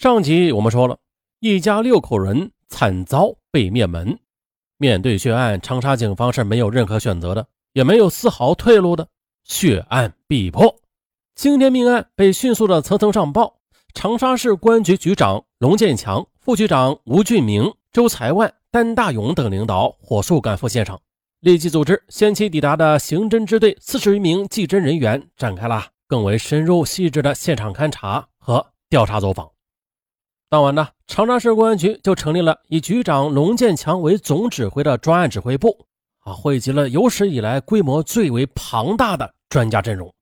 上集我们说了，一家六口人惨遭被灭门。面对血案，长沙警方是没有任何选择的，也没有丝毫退路的。血案必破，惊天命案被迅速的层层上报。长沙市公安局局长龙建强、副局长吴俊明、周才万、丹大勇等领导火速赶赴现场，立即组织先期抵达的刑侦支队四十余名技侦人员，展开了更为深入细致的现场勘查和调查走访。当晚呢，长沙市公安局就成立了以局长龙建强为总指挥的专案指挥部，啊，汇集了有史以来规模最为庞大的专家阵容，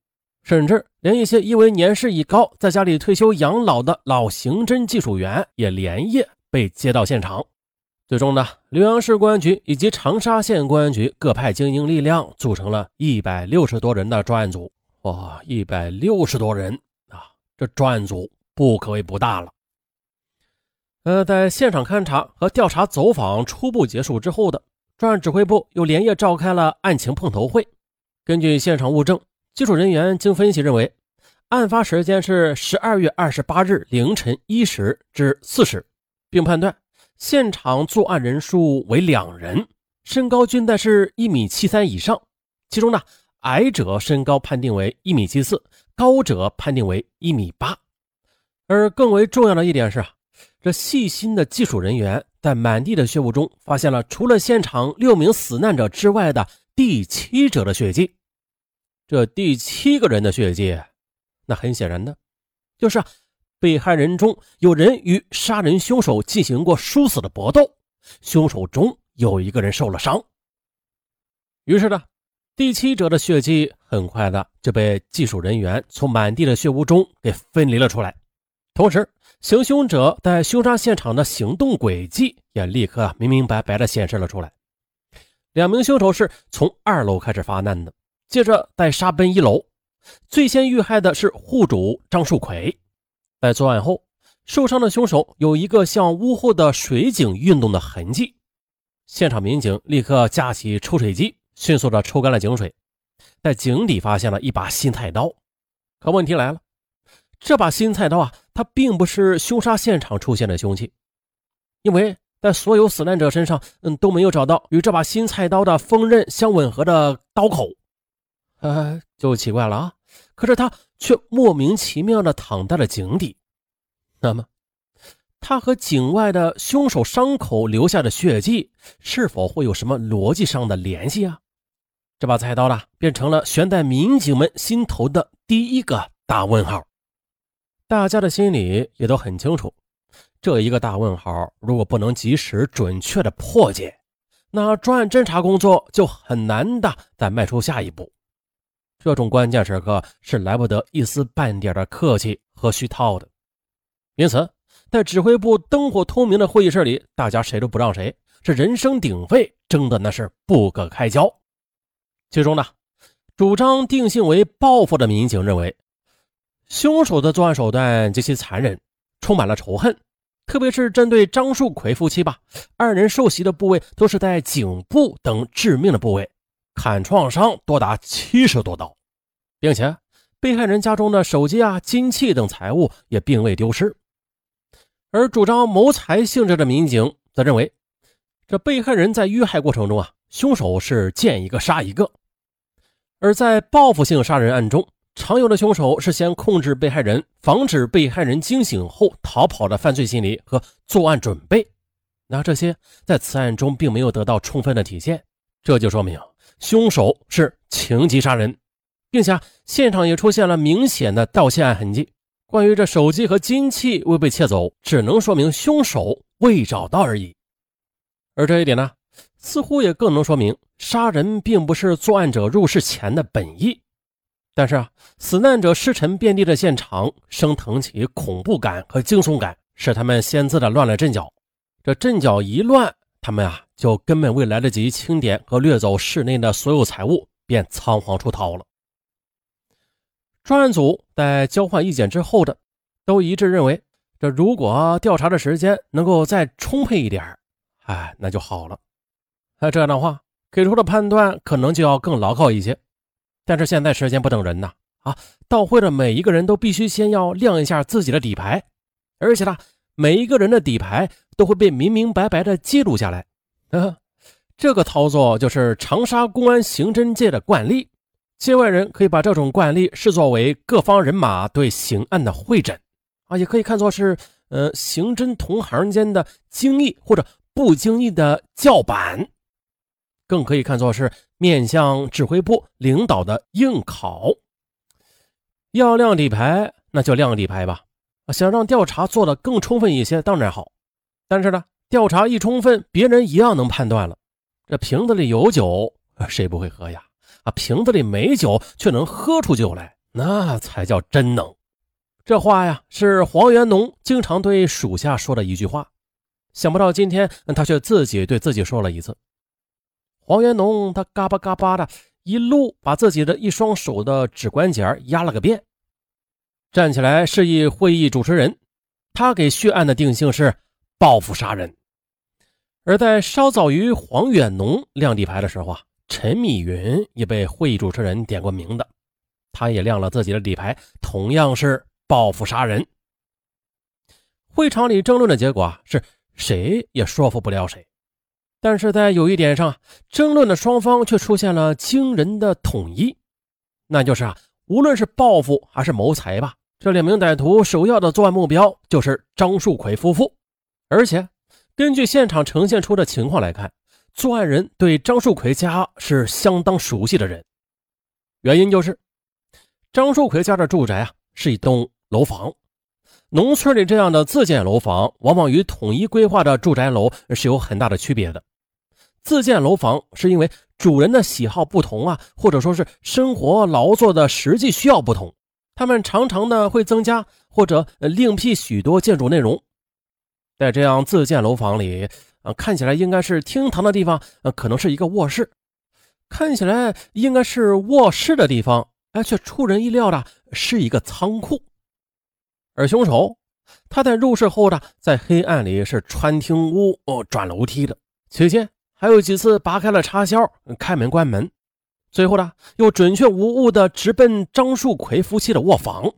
甚至连一些因为年事已高，在家里退休养老的老刑侦技术员也连夜被接到现场。最终呢，浏阳市公安局以及长沙县公安局各派精英力量，组成了一百六十多人的专案组。哇，一百六十多人啊，这专案组不可谓不大了。呃，在现场勘查和调查走访初步结束之后的专案指挥部又连夜召开了案情碰头会。根据现场物证，技术人员经分析认为，案发时间是十二月二十八日凌晨一时至四时，并判断现场作案人数为两人，身高均在是一米七三以上，其中呢，矮者身高判定为一米七四，高者判定为一米八。而更为重要的一点是啊。这细心的技术人员在满地的血雾中发现了除了现场六名死难者之外的第七者的血迹。这第七个人的血迹，那很显然的，就是被害人中有人与杀人凶手进行过殊死的搏斗，凶手中有一个人受了伤。于是呢，第七者的血迹很快的就被技术人员从满地的血污中给分离了出来，同时。行凶者在凶杀现场的行动轨迹也立刻明明白白的显示了出来。两名凶手是从二楼开始发难的，接着再杀奔一楼。最先遇害的是户主张树奎。在作案后，受伤的凶手有一个向屋后的水井运动的痕迹。现场民警立刻架起抽水机，迅速的抽干了井水，在井底发现了一把新菜刀。可问题来了。这把新菜刀啊，它并不是凶杀现场出现的凶器，因为在所有死难者身上，嗯，都没有找到与这把新菜刀的锋刃相吻合的刀口，呃，就奇怪了啊。可是他却莫名其妙的躺在了井底，那么，他和井外的凶手伤口留下的血迹是否会有什么逻辑上的联系啊？这把菜刀呢，变成了悬在民警们心头的第一个大问号。大家的心里也都很清楚，这一个大问号，如果不能及时准确的破解，那专案侦查工作就很难的再迈出下一步。这种关键时刻是来不得一丝半点的客气和虚套的。因此，在指挥部灯火通明的会议室里，大家谁都不让谁，是人声鼎沸，争的那是不可开交。其中呢，主张定性为报复的民警认为。凶手的作案手段极其残忍，充满了仇恨，特别是针对张树奎夫妻吧，二人受袭的部位都是在颈部等致命的部位，砍创伤多达七十多刀，并且被害人家中的手机啊、金器等财物也并未丢失。而主张谋财性质的民警则认为，这被害人在遇害过程中啊，凶手是见一个杀一个，而在报复性杀人案中。常有的凶手是先控制被害人，防止被害人惊醒后逃跑的犯罪心理和作案准备，那这些在此案中并没有得到充分的体现，这就说明凶手是情急杀人，并且现场也出现了明显的盗窃案痕迹。关于这手机和金器未被窃走，只能说明凶手未找到而已。而这一点呢，似乎也更能说明杀人并不是作案者入室前的本意。但是啊，死难者尸沉遍地的现场，升腾起恐怖感和惊悚感，使他们先自的乱了阵脚。这阵脚一乱，他们啊就根本未来得及清点和掠走室内的所有财物，便仓皇出逃了。专案组在交换意见之后的，都一致认为，这如果调查的时间能够再充沛一点哎，那就好了。那这样的话，给出的判断可能就要更牢靠一些。但是现在时间不等人呐！啊，到会的每一个人都必须先要亮一下自己的底牌，而且呢，每一个人的底牌都会被明明白白的记录下来。呵呵这个操作就是长沙公安刑侦界的惯例，界外人可以把这种惯例视作为各方人马对刑案的会诊啊，也可以看作是呃刑侦同行间的精益或者不经意的叫板，更可以看作是面向指挥部领导的应考。要亮底牌，那就亮底牌吧。想让调查做得更充分一些，当然好，但是呢，调查一充分，别人一样能判断了。这瓶子里有酒，谁不会喝呀？啊，瓶子里没酒却能喝出酒来，那才叫真能。这话呀，是黄元农经常对属下说的一句话。想不到今天他却自己对自己说了一次。黄元农他嘎巴嘎巴的一路把自己的一双手的指关节压了个遍，站起来示意会议主持人，他给血案的定性是报复杀人。而在稍早于黄远农亮底牌的时候啊，陈密云也被会议主持人点过名的，他也亮了自己的底牌，同样是报复杀人。会场里争论的结果啊，是谁也说服不了谁，但是在有一点上，争论的双方却出现了惊人的统一，那就是啊，无论是报复还是谋财吧，这两名歹徒首要的作案目标就是张树奎夫妇，而且。根据现场呈现出的情况来看，作案人对张树奎家是相当熟悉的人。原因就是张树奎家的住宅啊是一栋楼房，农村里这样的自建楼房往往与统一规划的住宅楼是有很大的区别的。自建楼房是因为主人的喜好不同啊，或者说是生活劳作的实际需要不同，他们常常呢会增加或者另辟许多建筑内容。在这样自建楼房里，啊，看起来应该是厅堂的地方，呃，可能是一个卧室；看起来应该是卧室的地方，哎，却出人意料的是一个仓库。而凶手，他在入室后呢，在黑暗里是穿厅屋哦，转楼梯的，期间还有几次拔开了插销，开门关门，最后呢，又准确无误的直奔张树奎夫妻的卧房。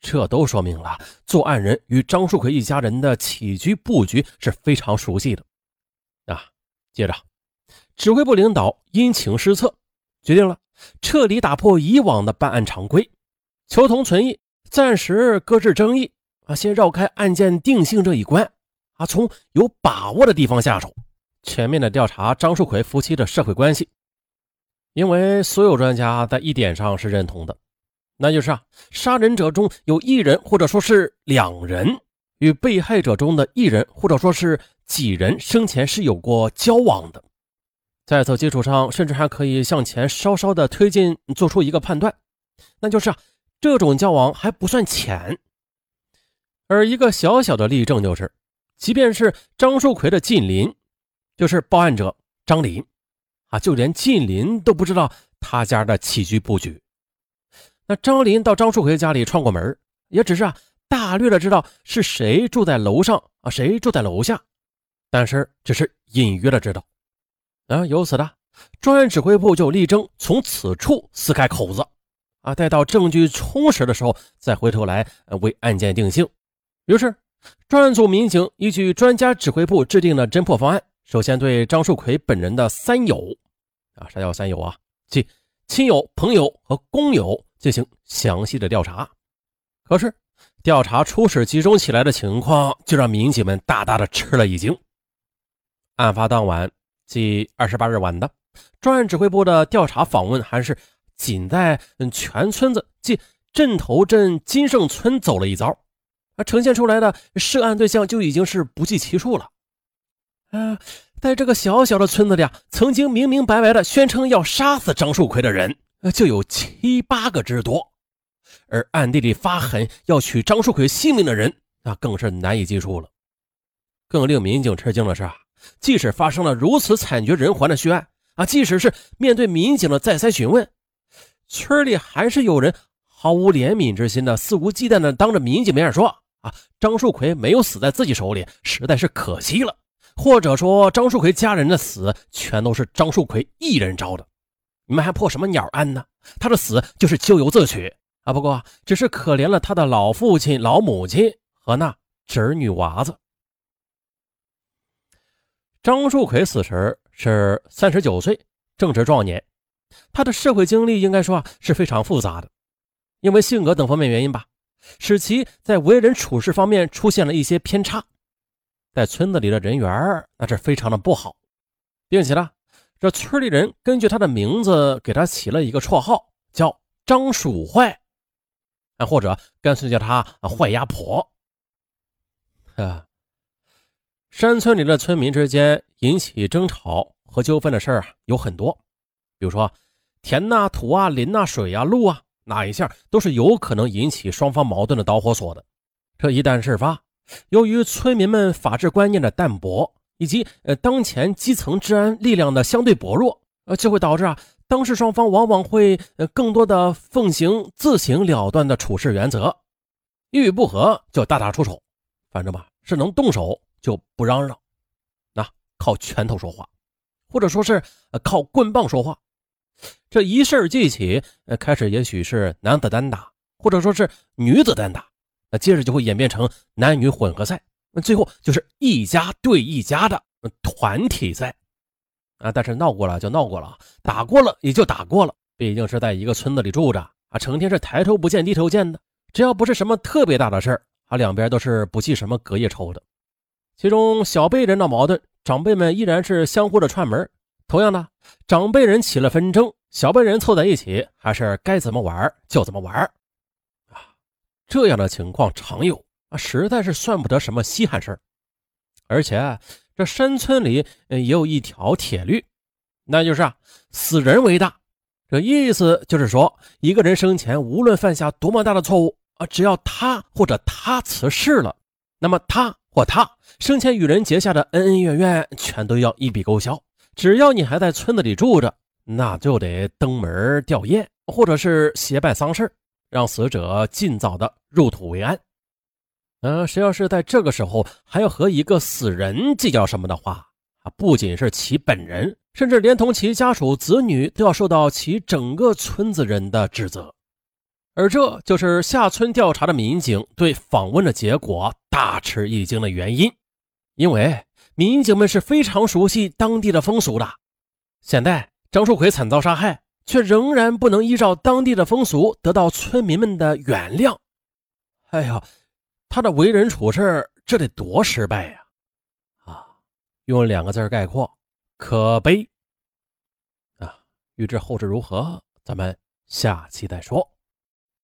这都说明了作案人与张树奎一家人的起居布局是非常熟悉的啊。接着，指挥部领导因情失策，决定了彻底打破以往的办案常规，求同存异，暂时搁置争议啊，先绕开案件定性这一关啊，从有把握的地方下手，全面的调查张树奎夫妻的社会关系。因为所有专家在一点上是认同的。那就是啊，杀人者中有一人或者说是两人与被害者中的一人或者说是几人生前是有过交往的，在此基础上，甚至还可以向前稍稍的推进，做出一个判断，那就是，这种交往还不算浅。而一个小小的例证就是，即便是张树奎的近邻，就是报案者张林，啊，就连近邻都不知道他家的起居布局。那张林到张树奎家里串过门，也只是啊大略的知道是谁住在楼上啊，谁住在楼下，但是只是隐约的知道。啊，由此的专案指挥部就力争从此处撕开口子，啊，待到证据充实的时候再回头来为案件定性。于是，专案组民警依据专家指挥部制定的侦破方案，首先对张树奎本人的三友，啊，啥叫三友啊？即亲友、朋友和工友。进行详细的调查，可是调查初始集中起来的情况，就让民警们大大的吃了一惊。案发当晚，即二十八日晚的，专案指挥部的调查访问还是仅在全村子，即镇头镇金盛村走了一遭，而呈现出来的涉案对象就已经是不计其数了。啊，在这个小小的村子里啊，曾经明明白白的宣称要杀死张树奎的人。就有七八个之多，而暗地里发狠要取张树奎性命的人，那更是难以计数了。更令民警吃惊的是啊，即使发生了如此惨绝人寰的血案啊，即使是面对民警的再三询问，村里还是有人毫无怜悯之心的、肆无忌惮的当着民警面说啊，张树奎没有死在自己手里，实在是可惜了，或者说张树奎家人的死全都是张树奎一人招的。你们还破什么鸟案呢？他的死就是咎由自取啊！不过只是可怜了他的老父亲、老母亲和那侄女娃子。张树奎死时是三十九岁，正值壮年。他的社会经历应该说啊是非常复杂的，因为性格等方面原因吧，使其在为人处事方面出现了一些偏差，在村子里的人缘那是非常的不好，并且呢，这村里人根据他的名字给他起了一个绰号，叫张鼠坏，啊，或者干脆叫他坏鸭婆。啊。山村里的村民之间引起争吵和纠纷的事儿啊有很多，比如说田呐、土啊、林呐、水啊、路啊，哪一项都是有可能引起双方矛盾的导火索的。这一旦事发，由于村民们法治观念的淡薄，以及呃当前基层治安力量的相对薄弱，呃就会导致啊当事双方往往会呃更多的奉行自行了断的处事原则，一语不合就大打出手，反正吧是能动手。就不嚷嚷，那靠拳头说话，或者说是靠棍棒说话。这一事记起，开始也许是男子单打，或者说是女子单打，那接着就会演变成男女混合赛，那最后就是一家对一家的团体赛啊。但是闹过了就闹过了，打过了也就打过了，毕竟是在一个村子里住着啊，成天是抬头不见低头见的，只要不是什么特别大的事儿啊，两边都是不计什么隔夜仇的。其中小辈人闹矛盾，长辈们依然是相互的串门。同样的，长辈人起了纷争，小辈人凑在一起，还是该怎么玩就怎么玩啊。这样的情况常有啊，实在是算不得什么稀罕事。而且这山村里也有一条铁律，那就是啊，死人为大。这意思就是说，一个人生前无论犯下多么大的错误啊，只要他或者他辞世了，那么他。或他生前与人结下的恩恩怨怨，全都要一笔勾销。只要你还在村子里住着，那就得登门吊唁，或者是协办丧事，让死者尽早的入土为安。嗯，谁要是在这个时候还要和一个死人计较什么的话，啊，不仅是其本人，甚至连同其家属、子女，都要受到其整个村子人的指责。而这就是下村调查的民警对访问的结果大吃一惊的原因，因为民警们是非常熟悉当地的风俗的。现在张树奎惨遭杀害，却仍然不能依照当地的风俗得到村民们的原谅。哎呀，他的为人处事这得多失败呀！啊，用两个字概括：可悲。啊，欲知后事如何，咱们下期再说。